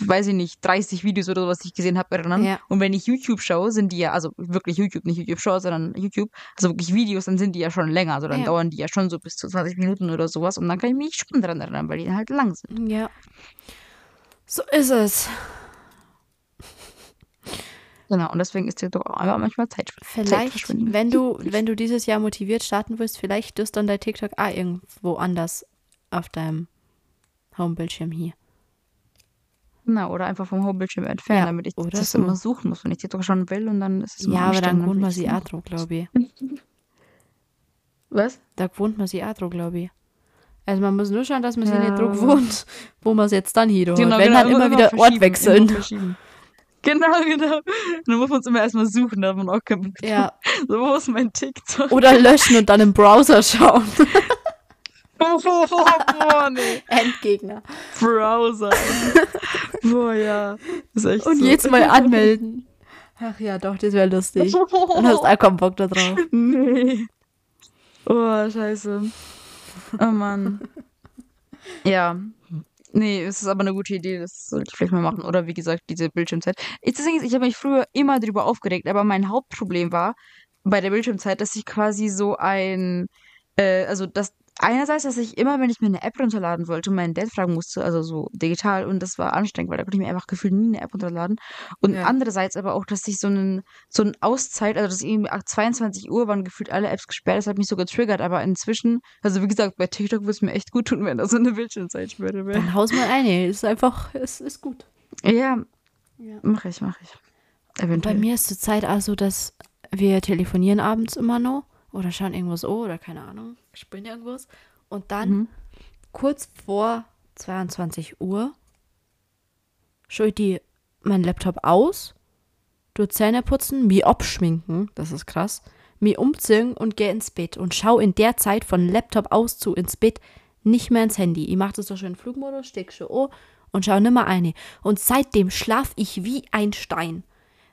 B: weiß ich nicht, 30 Videos oder so, was ich gesehen habe, erinnern. Ja. Und wenn ich YouTube schaue, sind die ja, also wirklich YouTube, nicht YouTube schaue, sondern YouTube, also wirklich Videos, dann sind die ja schon länger. Also dann ja. dauern die ja schon so bis zu 20 Minuten oder sowas. Und dann kann ich mich schon daran erinnern, weil die halt lang sind.
A: Ja. So ist es.
B: Genau, und deswegen ist dir doch auch manchmal Zeit.
A: Vielleicht, Zeit wenn du, wenn du dieses Jahr motiviert starten willst, vielleicht wirst dann dein TikTok auch irgendwo anders auf deinem Homebildschirm hier.
B: Genau, oder einfach vom Homebildschirm entfernen, ja, damit ich das so. immer suchen muss, wenn ich die doch schon will und dann ist es
A: Ja, aber dann wohnt man sie Atro, glaube ich.
B: Was?
A: Da wohnt man sie Atro, glaube ich. Also man muss nur schauen, dass man ja. sie nicht druck wohnt, wo man es jetzt dann hier genau, Wenn genau, dann immer, immer wieder Ort wechseln.
B: Genau, genau. Dann muss man es immer erstmal suchen, da hat man auch keinen
A: Ja.
B: So, wo ist mein TikTok?
A: Oder löschen und dann im Browser schauen.
B: Boah, nee.
A: Endgegner.
B: Browser. Boah, ja.
A: Ist echt Und so. jetzt mal anmelden. Ach ja, doch, das wäre lustig. Dann hast du auch keinen Bock da drauf.
B: Nee. Oh, scheiße. Oh Mann. Ja. Nee, es ist aber eine gute Idee, das sollte ich vielleicht mal machen. Oder wie gesagt, diese Bildschirmzeit. Ich, ich habe mich früher immer drüber aufgeregt, aber mein Hauptproblem war bei der Bildschirmzeit, dass ich quasi so ein, äh, also dass einerseits, dass ich immer, wenn ich mir eine App runterladen wollte, meinen Dad fragen musste, also so digital, und das war anstrengend, weil da konnte ich mir einfach gefühlt nie eine App runterladen. Und ja. andererseits aber auch, dass ich so einen, so einen Auszeit, also dass irgendwie 22 Uhr waren gefühlt alle Apps gesperrt, das hat mich so getriggert, aber inzwischen, also wie gesagt, bei TikTok würde es mir echt gut tun, wenn da so eine Bildschirmzeitsperre wäre.
A: Dann haus mal eine, ist einfach, es ist gut.
B: Ja, ja. mach ich, mach ich.
A: Eventuell. Bei mir ist zur Zeit also, dass wir telefonieren abends immer noch oder schauen irgendwas an oder keine Ahnung, spielen irgendwas. Und dann mhm. kurz vor 22 Uhr schaue ich die, meinen Laptop aus, du Zähne putzen, mich abschminken, das ist krass, mich umziehen und gehe ins Bett und schaue in der Zeit von Laptop aus zu ins Bett nicht mehr ins Handy. Ich mache das doch schon in Flugmodus, steck schon an und schaue nimmer eine. Und seitdem schlaf ich wie ein Stein.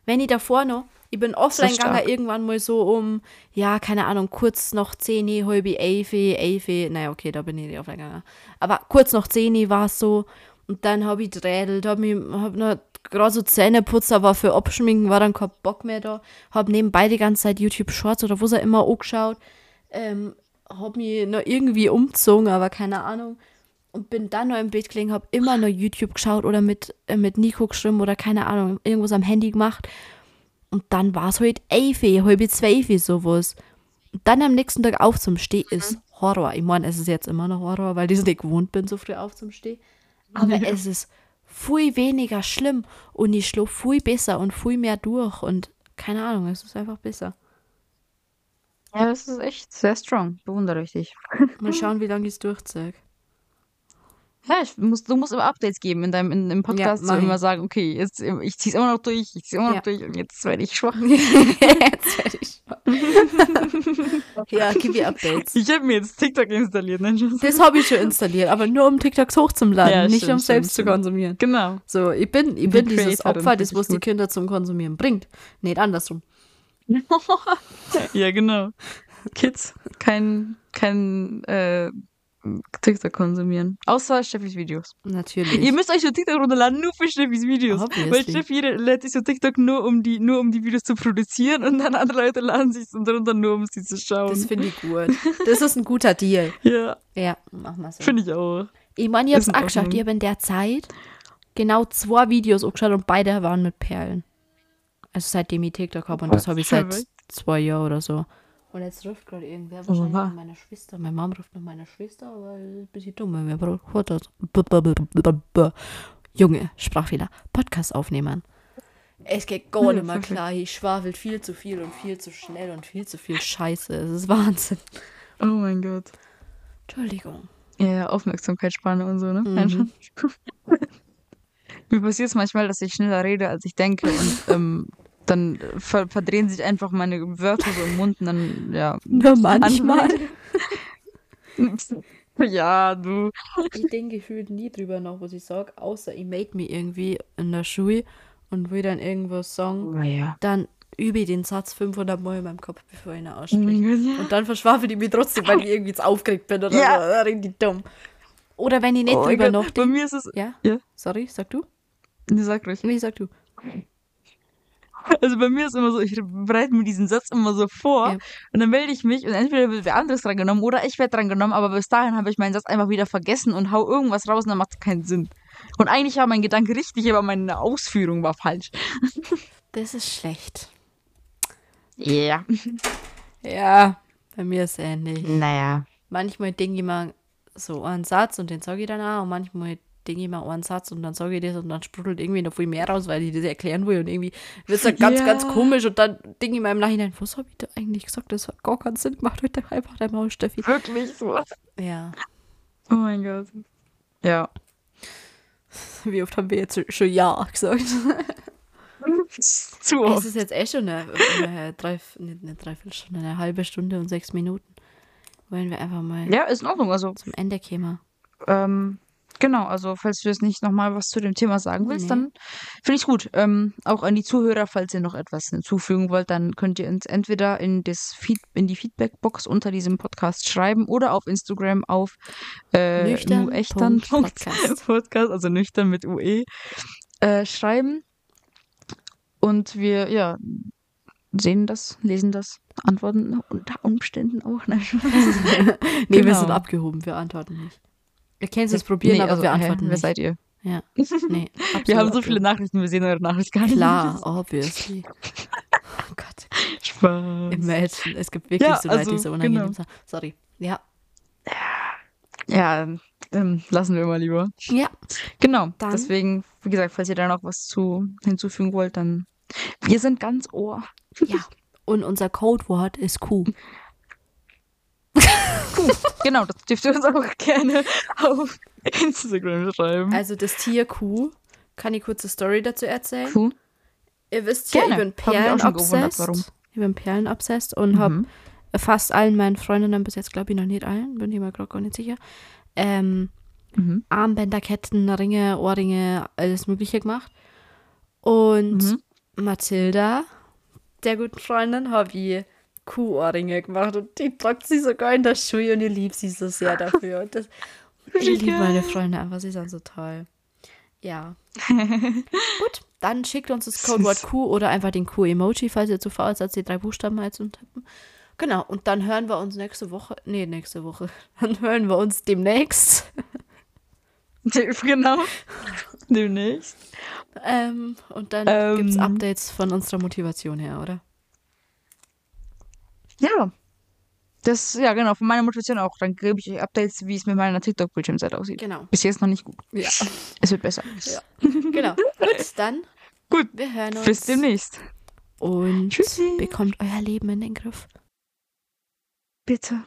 A: Wenn ich davor noch ich bin offline gegangen irgendwann mal so um, ja, keine Ahnung, kurz noch 10, halb 11, 11, naja, okay, da bin ich nicht offline gegangen. Aber kurz noch 10 war es so. Und dann habe ich drädelt, habe hab noch gerade so Zähne putzt, aber für Abschminken war dann kein Bock mehr da. Habe nebenbei die ganze Zeit YouTube Shorts oder wo er immer angeschaut. Ähm, habe mich noch irgendwie umgezogen, aber keine Ahnung. Und bin dann noch im Bett gelegen, habe immer noch YouTube geschaut oder mit, äh, mit Nico geschrieben oder keine Ahnung, irgendwas am Handy gemacht. Und dann war es halt elf, halb zwölf, sowas. Und dann am nächsten Tag auf zum Stehen mhm. ist Horror. Ich meine, es ist jetzt immer noch Horror, weil ich es nicht gewohnt bin, so früh auf zum Stehen. Aber es ist viel weniger schlimm und ich schlafe viel besser und viel mehr durch und keine Ahnung, es ist einfach besser.
B: Ja, das ist echt sehr strong. Bewundere ich dich.
A: Mal schauen, wie lange ich es durchziehe.
B: Ja, ich muss, du musst immer Updates geben in deinem in, im Podcast, ja, so immer sagen, okay, jetzt, ich zieh's immer noch durch, ich zieh's immer noch ja. durch und jetzt werde ich schwach. jetzt werde ich
A: schwach. ja, gib mir Updates.
B: Ich habe mir jetzt TikTok installiert. Ne?
A: Das habe ich schon installiert, aber nur um TikToks hochzuladen, ja, nicht stimmt, um selbst stimmt. zu konsumieren.
B: Genau.
A: So, ich bin, ich bin dieses Opfer, das was die Kinder zum Konsumieren bringt. Nicht andersrum.
B: ja, genau. Kids, kein, kein äh, TikTok konsumieren. Außer Steffis Videos.
A: Natürlich.
B: Ihr müsst euch so TikTok runterladen, nur für Steffis Videos. Obviously. Weil Steffi lädt sich so TikTok nur um, die, nur um die Videos zu produzieren und dann andere Leute laden sich so runter, nur um sie zu schauen.
A: Das finde ich gut. Das ist ein guter Deal.
B: ja.
A: Ja, mach mal so.
B: Finde ich auch.
A: Ich meine, ich hab's auch geschafft. Ich habe in der Zeit genau zwei Videos angeschaut und beide waren mit Perlen. Also seitdem ich TikTok habe und das habe ich seit zwei Jahren oder so. Und jetzt ruft gerade irgendwer wahrscheinlich
B: wa-
A: nach meiner Schwester. Meine Mom ruft nach meiner Schwester, aber ein bisschen dumm, wenn wir Junge, Sprachfehler. Podcast aufnehmen. Es geht gar nicht mehr klar. Ich schwafel viel zu viel und viel zu schnell und viel zu viel Scheiße. Es ist Wahnsinn.
B: Oh mein Gott.
A: Entschuldigung.
B: Ja, Aufmerksamkeitsspanne und so, ne?
A: Mhm.
B: Mir passiert es manchmal, dass ich schneller rede, als ich denke. Und ähm, dann ver verdrehen sich einfach meine Wörter so im Mund und dann, ja.
A: Nur manchmal.
B: ja, du.
A: ich denke gefühlt nie drüber nach, was ich sage, außer ich made mir irgendwie in der Schule und will dann irgendwas sagen.
B: Naja.
A: Dann übe ich den Satz 500 Mal in meinem Kopf, bevor ich ihn ausspreche.
B: ja.
A: Und dann verschwafel ich mich trotzdem, weil ich irgendwie jetzt aufgeregt bin oder
B: Ja.
A: so. Richtig dumm. Oder wenn ich nicht
B: Oh
A: drüber
B: Gott, Bei mir ist es.
A: Ja?
B: Ja.
A: Sorry, sag du?
B: Nee, sag ruhig.
A: Nee, sag du.
B: Also bei mir ist immer so, ich bereite mir diesen Satz immer so vor
A: Ja.
B: und dann melde ich mich und entweder wird wer anderes dran genommen oder ich werde dran genommen, aber bis dahin habe ich meinen Satz einfach wieder vergessen und hau irgendwas raus und dann macht es keinen Sinn. Und eigentlich war mein Gedanke richtig, aber meine Ausführung war falsch.
A: Das ist schlecht.
B: Ja.
A: Ja, bei mir ist ähnlich.
B: Naja.
A: Manchmal denke ich mal so einen Satz und den sage ich dann auch. Und manchmal ich mal einen Satz und dann sage ich das und dann sprudelt irgendwie noch viel mehr raus, weil ich das erklären will. Und irgendwie wird es dann ganz,
B: Ja.
A: ganz komisch. Und dann denke ich mir im Nachhinein, was habe ich da eigentlich gesagt? Das hat gar keinen Sinn gemacht. Heute einfach dein Maul, Steffi.
B: Wirklich so.
A: Ja.
B: Oh mein Gott. Ja.
A: Wie oft haben wir jetzt schon Ja gesagt?
B: Zu
A: Es
B: oft.
A: ist jetzt eh schon eine, eine, drei, eine Dreiviertelstunde, eine halbe Stunde und sechs Minuten. Wollen wir einfach mal
B: Ja, ist in Ordnung. Also,
A: zum Ende kommen.
B: ähm, genau, also falls du jetzt nicht nochmal was zu dem Thema sagen willst,
A: Nee.
B: dann finde ich es gut. Ähm, auch an die Zuhörer, falls ihr noch etwas hinzufügen wollt, dann könnt ihr uns entweder in, das Feed in die Feedbackbox unter diesem Podcast schreiben oder auf Instagram auf äh,
A: Nüchtern
B: echtern
A: Podcast.
B: Podcast, also nüchtern mit UE, äh, schreiben. Und wir, ja, sehen das, lesen das, antworten unter Umständen auch. Nein,
A: Nee, wir
B: Genau.
A: sind abgehoben, wir antworten nicht. Ihr könnt es probieren,
B: Nee,
A: aber
B: also,
A: wir antworten
B: Wer
A: nicht.
B: seid ihr?
A: Ja. Nee,
B: Wir haben so viele. Nachrichten, wir sehen eure Nachricht gar nicht.
A: Klar, obviously. Oh Gott,
B: Spaß.
A: imagine. Es gibt wirklich
B: Ja,
A: so Leute, die
B: also,
A: so unangenehm
B: genau.
A: sind. Sorry. Ja.
B: Ja, ähm, lassen wir mal lieber.
A: Ja.
B: Genau,
A: Dann-
B: deswegen, wie gesagt, falls ihr da noch was zu hinzufügen wollt, dann wir sind ganz Ohr.
A: Ja. Und unser Codewort ist Q.
B: Genau, das dürft ihr uns auch gerne auf Instagram schreiben.
A: Also das Tier Q. Kann ich kurz eine Story dazu erzählen?
B: Cool.
A: Ihr wisst ja, ich bin Perlen-obsessed. Ich bin Perlen-obsessed und habe
B: Mhm.
A: fast allen meinen Freundinnen, bis jetzt glaube ich noch nicht allen, bin ich mir gerade gar nicht sicher, ähm,
B: Mhm.
A: Armbänder, Ketten, Ringe, Ohrringe, alles Mögliche gemacht. Und
B: Mhm.
A: Mathilda, der guten Freundin, habe ich Kuhohrringe gemacht und die tragt sie sogar in der Schule und ich liebe sie so sehr dafür. Und das, ich liebe meine. Freunde einfach, sie sind so toll. Ja. Gut, dann schickt uns das Codewort Q oder einfach den Q-Emoji, falls ihr zu faul seid, die drei Buchstaben mal zu tippen. Genau, und dann hören wir uns nächste Woche, nee, nächste Woche, dann hören wir uns demnächst.
B: Genau. Demnächst.
A: Ähm, und dann
B: Ähm.
A: gibt's Updates von unserer Motivation her, oder?
B: Ja. Das, ja, genau, von meiner Motivation auch. Dann gebe ich euch Updates, wie es mit meiner TikTok-Bildschirmzeit aussieht.
A: Genau.
B: Bis jetzt noch nicht gut.
A: Ja.
B: Es wird besser.
A: Ja. Genau. Gut, dann.
B: Gut.
A: Wir hören uns.
B: Bis demnächst.
A: Und
B: Tschüssi.
A: bekommt euer Leben in den Griff.
B: Bitte.